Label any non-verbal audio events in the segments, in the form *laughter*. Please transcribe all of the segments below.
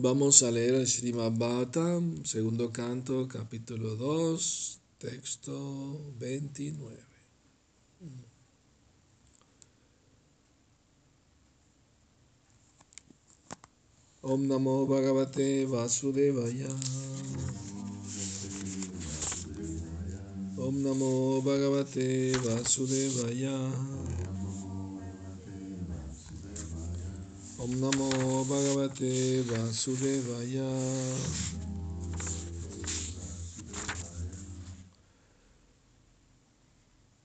Vamos a leer el Srimad Bhattam, segundo canto, capítulo 2, texto 29. Om Namo Bhagavate Vasudevaya. Om Namo Bhagavate Vasudevaya. Om Namo Bhagavate Vasudevaya.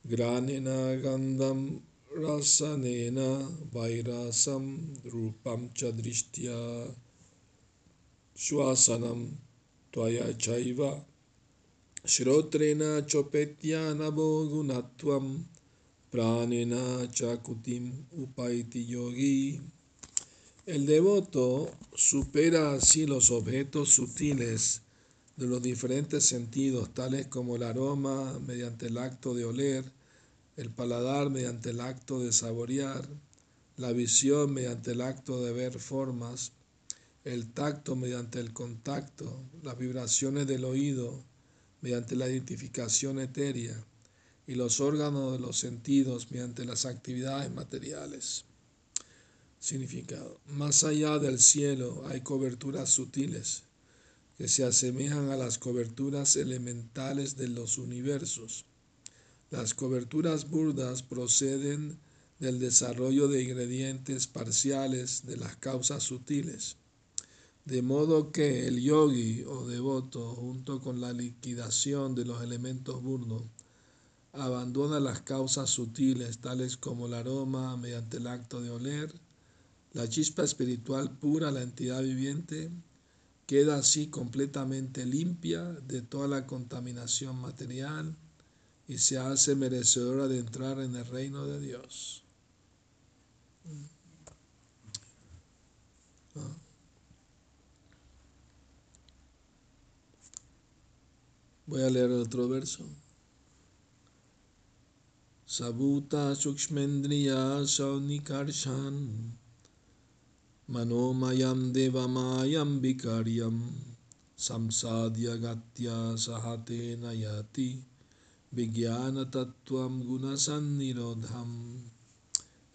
Granina Gandham Rasanena Vairasam Rupam Chadrishtya Shwasanam Twaya Chaiva Shrotrena Chopetya Nabo Gunatvam Pranena Chakutim Upaiti Yogi el devoto supera así los objetos sutiles de los diferentes sentidos, tales como el aroma mediante el acto de oler, el paladar mediante el acto de saborear, la visión mediante el acto de ver formas, el tacto mediante el contacto, las vibraciones del oído mediante la identificación etérea y los órganos de los sentidos mediante las actividades materiales. Significado. Más allá del cielo hay coberturas sutiles que se asemejan a las coberturas elementales de los universos. Las coberturas burdas proceden del desarrollo de ingredientes parciales de las causas sutiles. De modo que el yogi o devoto, junto con la liquidación de los elementos burdos, abandona las causas sutiles tales como el aroma mediante el acto de oler, la chispa espiritual pura, la entidad viviente, queda así completamente limpia de toda la contaminación material y se hace merecedora de entrar en el reino de Dios. Ah. Voy a leer otro verso. Sabuta Sukshmendriya Saunikarshan Manomayam Devamayam Vikaryam Samsadya Gatya Sahate Nayati. Vigyana Tattvam Gunasannirodham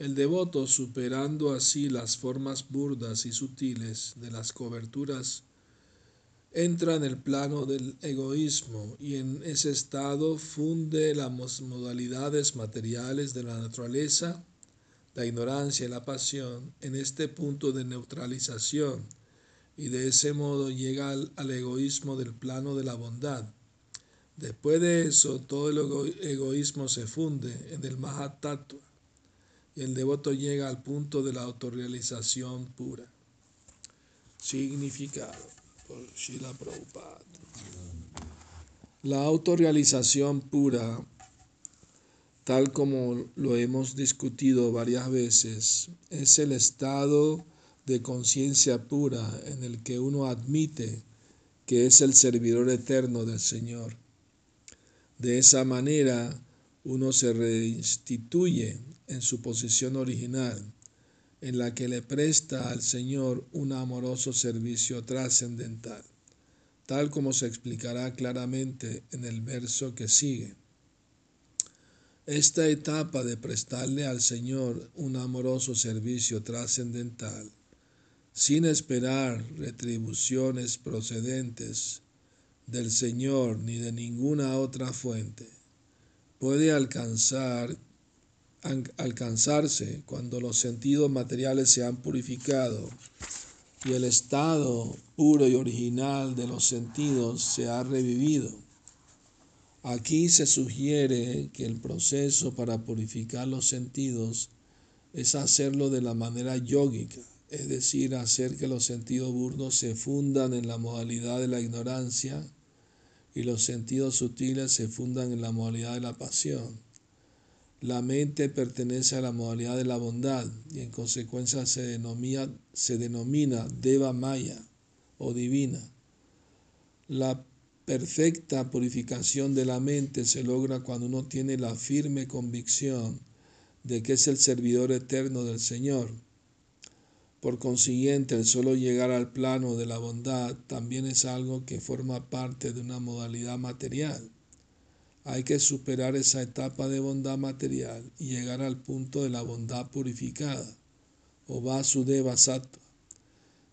El devoto, superando así las formas burdas y sutiles de las coberturas, entra en el plano del egoísmo y en ese estado funde las modalidades materiales de la naturaleza la ignorancia y la pasión en este punto de neutralización y de ese modo llega al, egoísmo del plano de la bondad. Después de eso, todo el egoísmo se funde en el Mahatattva y el devoto llega al punto de la autorrealización pura. Significado por Shila Prabhupada. La autorrealización pura tal como lo hemos discutido varias veces, es el estado de conciencia pura en el que uno admite que es el servidor eterno del Señor. De esa manera, uno se reinstituye en su posición original, en la que le presta al Señor un amoroso servicio trascendental, tal como se explicará claramente en el verso que sigue. Esta etapa de prestarle al Señor un amoroso servicio trascendental, sin esperar retribuciones procedentes del Señor ni de ninguna otra fuente, puede alcanzar, alcanzarse cuando los sentidos materiales se han purificado y el estado puro y original de los sentidos se ha revivido Aquí se sugiere que el proceso para purificar los sentidos es hacerlo de la manera yógica, es decir, hacer que los sentidos burdos se fundan en la modalidad de la ignorancia y los sentidos sutiles se fundan en la modalidad de la pasión. La mente pertenece a la modalidad de la bondad y en consecuencia se denomina, se denomina Deva Maya o divina. La perfecta purificación de la mente se logra cuando uno tiene la firme convicción de que es el servidor eterno del Señor. Por consiguiente, el solo llegar al plano de la bondad también es algo que forma parte de una modalidad material. Hay que superar esa etapa de bondad material y llegar al punto de la bondad purificada, o Vasudeva Sattva.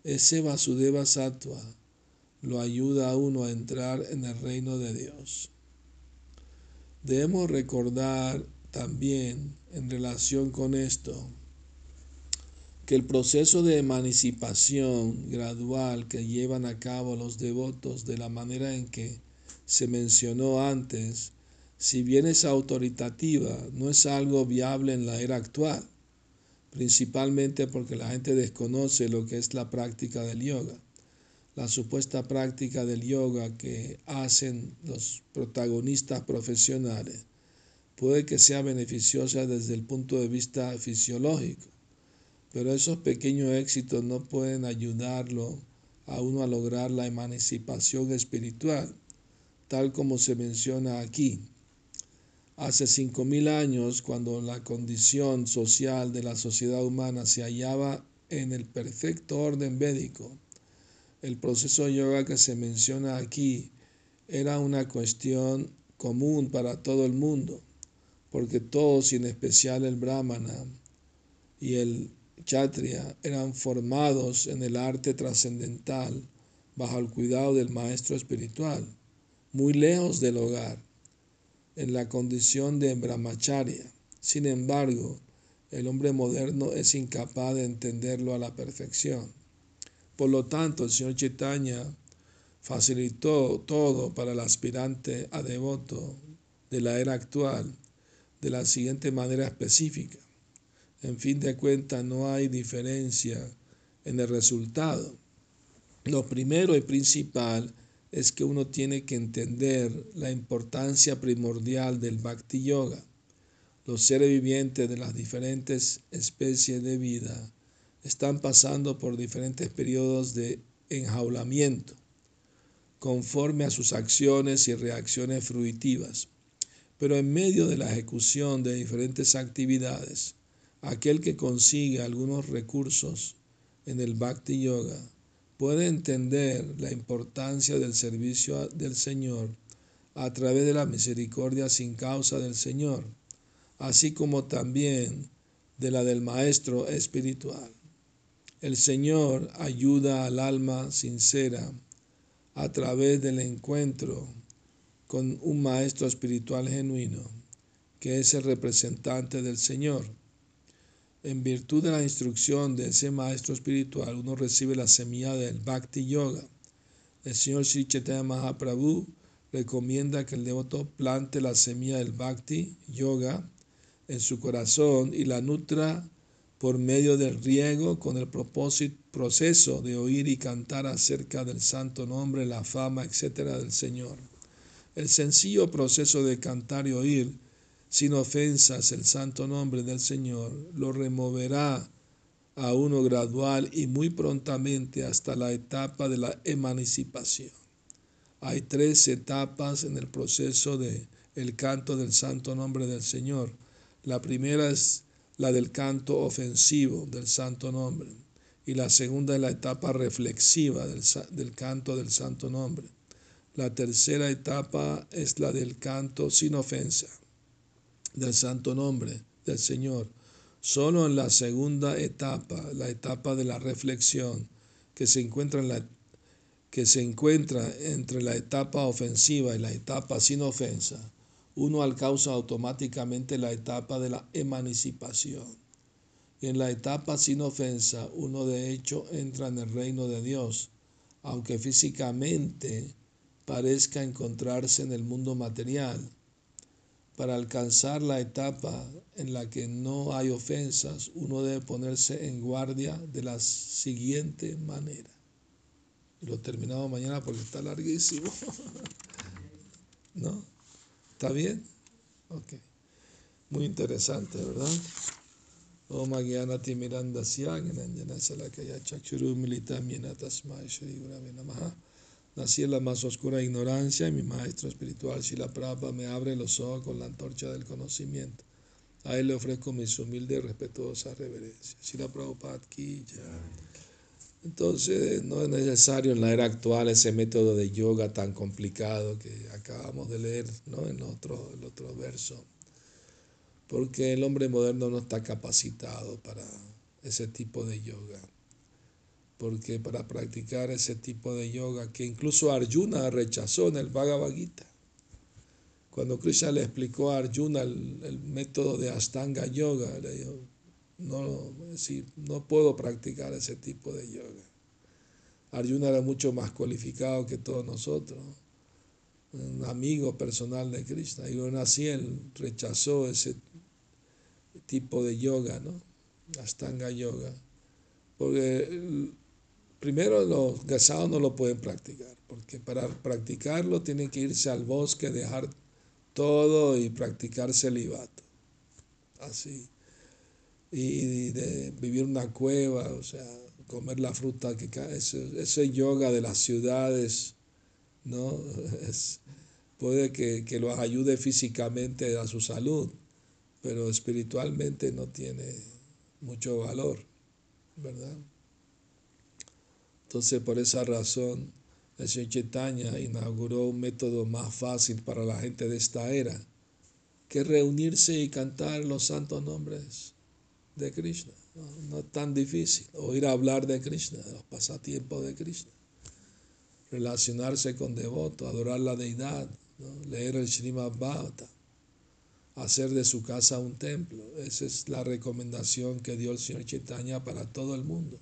Ese Vasudeva Sattva lo ayuda a uno a entrar en el reino de Dios. Debemos recordar también en relación con esto que el proceso de emancipación gradual que llevan a cabo los devotos de la manera en que se mencionó antes, si bien es autoritativa, no es algo viable en la era actual, principalmente porque la gente desconoce lo que es la práctica del yoga. La supuesta práctica del yoga que hacen los protagonistas profesionales puede que sea beneficiosa desde el punto de vista fisiológico, pero esos pequeños éxitos no pueden ayudarlo a uno a lograr la emancipación espiritual, tal como se menciona aquí. Hace cinco mil años, cuando la condición social de la sociedad humana se hallaba en el perfecto orden védico, el proceso yoga que se menciona aquí era una cuestión común para todo el mundo, porque todos, y en especial el brahmana y el Kshatriya eran formados en el arte trascendental bajo el cuidado del maestro espiritual, muy lejos del hogar, en la condición de brahmacharya. Sin embargo, el hombre moderno es incapaz de entenderlo a la perfección. Por lo tanto, el señor Chaitanya facilitó todo para el aspirante a devoto de la era actual de la siguiente manera específica. En fin de cuentas, no hay diferencia en el resultado. Lo primero y principal es que uno tiene que entender la importancia primordial del Bhakti Yoga. Los seres vivientes de las diferentes especies de vida están pasando por diferentes periodos de enjaulamiento, conforme a sus acciones y reacciones fruitivas. Pero en medio de la ejecución de diferentes actividades, aquel que consigue algunos recursos en el Bhakti Yoga puede entender la importancia del servicio del Señor a través de la misericordia sin causa del Señor, así como también de la del Maestro espiritual. El Señor ayuda al alma sincera a través del encuentro con un Maestro espiritual genuino, que es el representante del Señor. En virtud de la instrucción de ese maestro espiritual, uno recibe la semilla del Bhakti Yoga. El señor Sri Chaitanya Mahaprabhu recomienda que el devoto plante la semilla del Bhakti Yoga en su corazón y la nutra por medio del riego con el propósito, proceso de oír y cantar acerca del santo nombre, la fama, etcétera, del Señor. El sencillo proceso de cantar y oír sin ofensas el santo nombre del Señor, lo removerá a uno gradual y muy prontamente hasta la etapa de la emancipación. Hay tres etapas en el proceso de el canto del santo nombre del Señor. La primera es la del canto ofensivo del santo nombre y la segunda es la etapa reflexiva del, del canto del santo nombre. La tercera etapa es la del canto sin ofensa del santo nombre del Señor. Solo en la segunda etapa, la etapa de la reflexión, que se encuentra en la que se encuentra entre la etapa ofensiva y la etapa sin ofensa, uno alcanza automáticamente la etapa de la emancipación. En la etapa sin ofensa, uno de hecho entra en el reino de Dios, aunque físicamente parezca encontrarse en el mundo material para alcanzar la etapa en la que no hay ofensas, uno debe ponerse en guardia de la siguiente manera. Lo terminamos mañana porque está larguísimo. *laughs* ¿No? ¿Está bien? Ok. Muy interesante, ¿verdad? Om Agyanati Miranda Salakaya Chakshuru Militam Yenatasmai Shri Gurave Namaha Nací en la más oscura ignorancia y mi maestro espiritual Shila Prabhupada me abre los ojos con la antorcha del conocimiento. A él le ofrezco mis humildes y respetuosas reverencias. Sila Prabhupada aquí Entonces, no es necesario en la era actual ese método de yoga tan complicado que acabamos de leer ¿no? en otro, el otro verso. Porque el hombre moderno no está capacitado para ese tipo de yoga. Porque para practicar ese tipo de yoga, que incluso Arjuna rechazó en el Bhagavad Gita, cuando Krishna le explicó a Arjuna el, método de Astanga Yoga, le dijo, no, no puedo practicar ese tipo de yoga. Arjuna era mucho más cualificado que todos nosotros, un amigo personal de Krishna. Y aún así él rechazó ese tipo de yoga, ¿no? Astanga Yoga. Porque primero los casados no lo pueden practicar, porque para practicarlo tienen que irse al bosque, dejar todo y practicar celibato. Así. Y de vivir una cueva, o sea, comer la fruta que cae. Ese, yoga de las ciudades, ¿no? *laughs* puede que, que los ayude físicamente a su salud, pero espiritualmente no tiene mucho valor, ¿verdad? Entonces, por esa razón, el señor Chaitanya inauguró un método más fácil para la gente de esta era, que reunirse y cantar los santos nombres de Krishna. No, es tan difícil. Oír hablar de Krishna, de los pasatiempos de Krishna. Relacionarse con devotos, adorar la deidad, leer el Srimad Bhagavatam, hacer de su casa un templo. Esa es la recomendación que dio el señor Chaitanya para todo el mundo,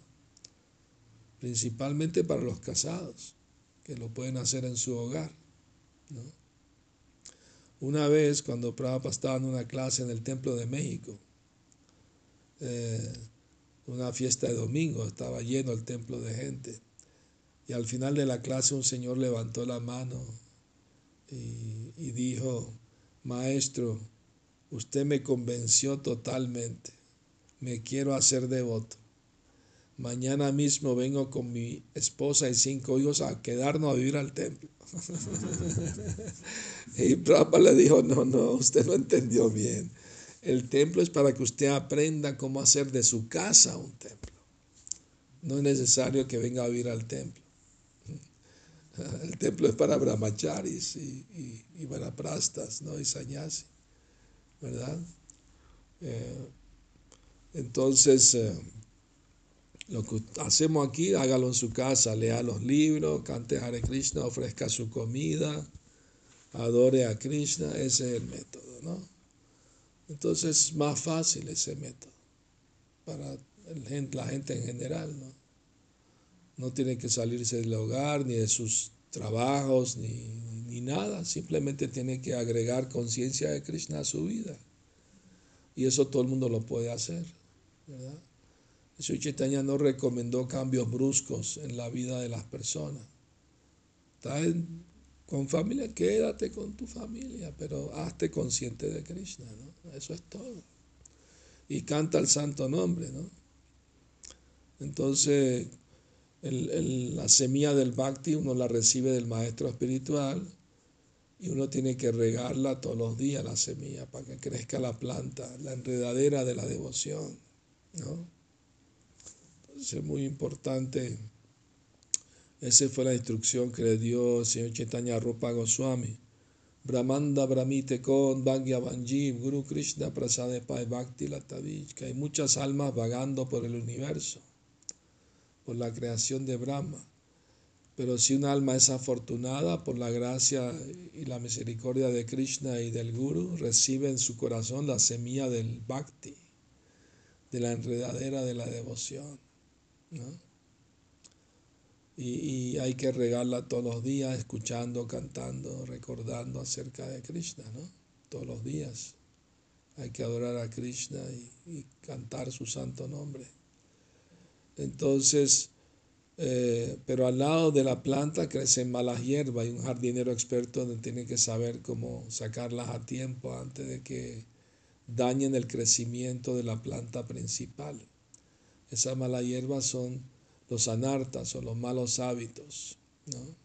principalmente para los casados que lo pueden hacer en su hogar. Una vez, cuando Prabhupada estaba en una clase en el Templo de México, eh, una fiesta de domingo, estaba lleno el templo de gente, y al final de la clase un señor levantó la mano y, y dijo, maestro, usted me convenció totalmente, me quiero hacer devoto. Mañana mismo vengo con mi esposa y cinco hijos a quedarnos a vivir al templo. *laughs* y Prabhupada le dijo, no, no, usted no entendió bien. El templo es para que usted aprenda cómo hacer de su casa un templo. No es necesario que venga a vivir al templo. *laughs* El templo es para brahmacharis y, y, y ¿no? Y sanyasi, ¿verdad? Eh, entonces, eh, lo que hacemos aquí, hágalo en su casa, lea los libros, cante Hare Krishna, ofrezca su comida, adore a Krishna, ese es el método, ¿no? Entonces es más fácil ese método para la gente en general, ¿no? No tiene que salirse del hogar, ni de sus trabajos, ni, ni nada, simplemente tiene que agregar conciencia de Krishna a su vida. Y eso todo el mundo lo puede hacer, ¿verdad? Jesús Chaitanya no recomendó cambios bruscos en la vida de las personas. Estás con familia, quédate con tu familia, pero hazte consciente de Krishna, ¿no? Eso es todo. Y canta el santo nombre, ¿no? Entonces, la semilla del bhakti uno la recibe del maestro espiritual y uno tiene que regarla todos los días, la semilla, para que crezca la planta, la enredadera de la devoción, ¿no? es muy importante. Esa fue la instrucción que le dio el señor Chaitanya Rupa Goswami. Brahmanda Brahmite Kon Bhagya Banjiv Guru Krishna Prasade Pai Bhakti Latavich. Hay muchas almas vagando por el universo, por la creación de Brahma. Pero si un alma es afortunada por la gracia y la misericordia de Krishna y del Guru, recibe en su corazón la semilla del Bhakti, de la enredadera de la devoción. Y, hay que regarla todos los días, escuchando, cantando, recordando acerca de Krishna, ¿no? Todos los días. Hay que adorar a Krishna y, cantar su santo nombre. Entonces, eh, pero al lado de la planta crecen malas hierbas y un jardinero experto tiene que saber cómo sacarlas a tiempo antes de que dañen el crecimiento de la planta principal. Esas malas hierbas son los anartas o los malos hábitos. ¿no?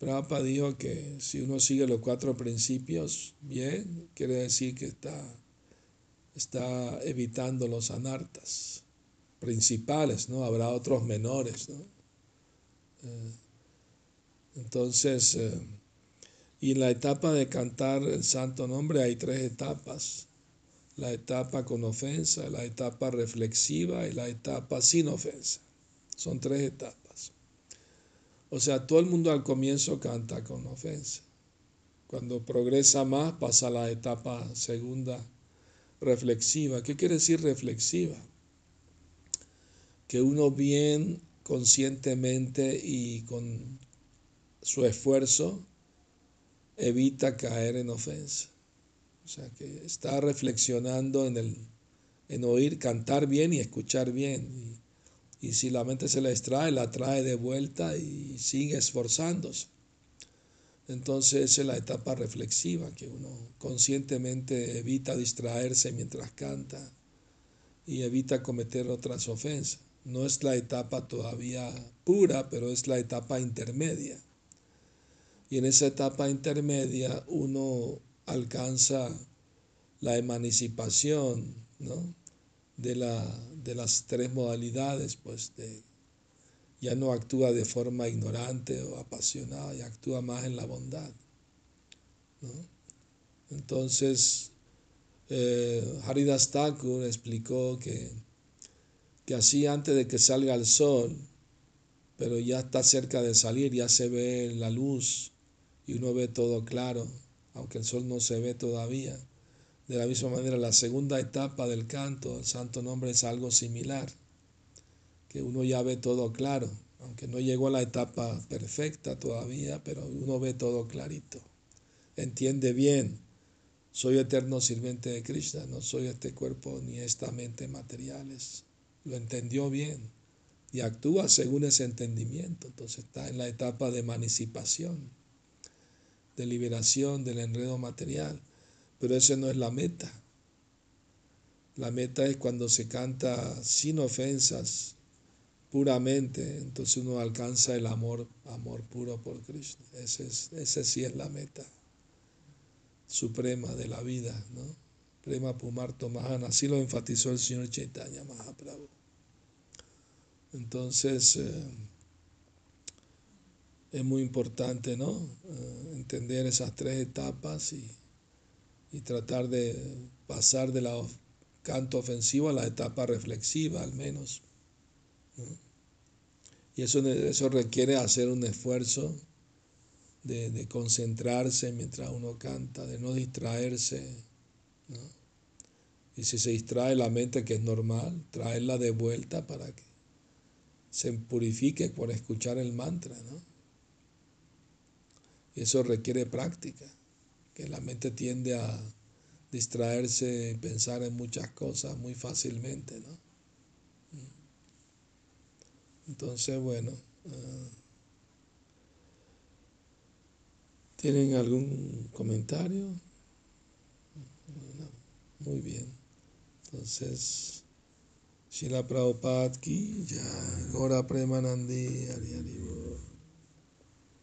Prabhupada dijo que si uno sigue los cuatro principios bien, quiere decir que está está evitando los anartas principales, ¿no? Habrá otros menores, ¿no? Eh, entonces, eh, y en la etapa de cantar el santo nombre hay tres etapas. La etapa con ofensa, la etapa reflexiva y la etapa sin ofensa. Son tres etapas. O sea, todo el mundo al comienzo canta con ofensa. Cuando progresa más pasa a la etapa segunda reflexiva. ¿Qué quiere decir reflexiva? Que uno bien conscientemente y con su esfuerzo evita caer en ofensa. O sea, que está reflexionando en, el, en oír, cantar bien y escuchar bien. Y, y si la mente se la extrae, la trae de vuelta y sigue esforzándose. Entonces esa es la etapa reflexiva, que uno conscientemente evita distraerse mientras canta y evita cometer otras ofensas. No es la etapa todavía pura, pero es la etapa intermedia. Y en esa etapa intermedia uno alcanza la emancipación de, la, de las tres modalidades, pues de ya no actúa de forma ignorante o apasionada, y actúa más en la bondad. Entonces, eh, Haridas Thakur explicó que, que así antes de que salga el sol, pero ya está cerca de salir, ya se ve la luz y uno ve todo claro, aunque el sol no se ve todavía. De la misma manera, la segunda etapa del canto, el santo nombre, es algo similar que uno ya ve todo claro, aunque no llegó a la etapa perfecta todavía, pero uno ve todo clarito. Entiende bien, soy eterno sirviente de Krishna, no soy este cuerpo ni esta mente materiales. Lo entendió bien y actúa según ese entendimiento, entonces está en la etapa de emancipación, de liberación del enredo material, pero esa no es la meta. La meta es cuando se canta sin ofensas, puramente, entonces uno alcanza el amor, amor puro por Krishna. Ese, es, sí es la meta suprema de la vida, ¿no? Prema Pumarto Mahana, así lo enfatizó el señor Chaitanya Mahaprabhu. Entonces, eh, es muy importante, ¿no? Eh, entender esas tres etapas y, y tratar de pasar de la canto ofensivo a la etapa reflexiva, al menos. Y eso, eso requiere hacer un esfuerzo de, concentrarse mientras uno canta, de no distraerse. Y si se distrae la mente, que es normal, traerla de vuelta para que se purifique por escuchar el mantra. ¿no? Eso requiere práctica, que la mente tiende a distraerse y pensar en muchas cosas muy fácilmente. ¿no? Entonces, bueno, ah, ¿tienen algún comentario? muy bien. Entonces, Shila Prabhupada ki ya, Gora Premanandi, Ari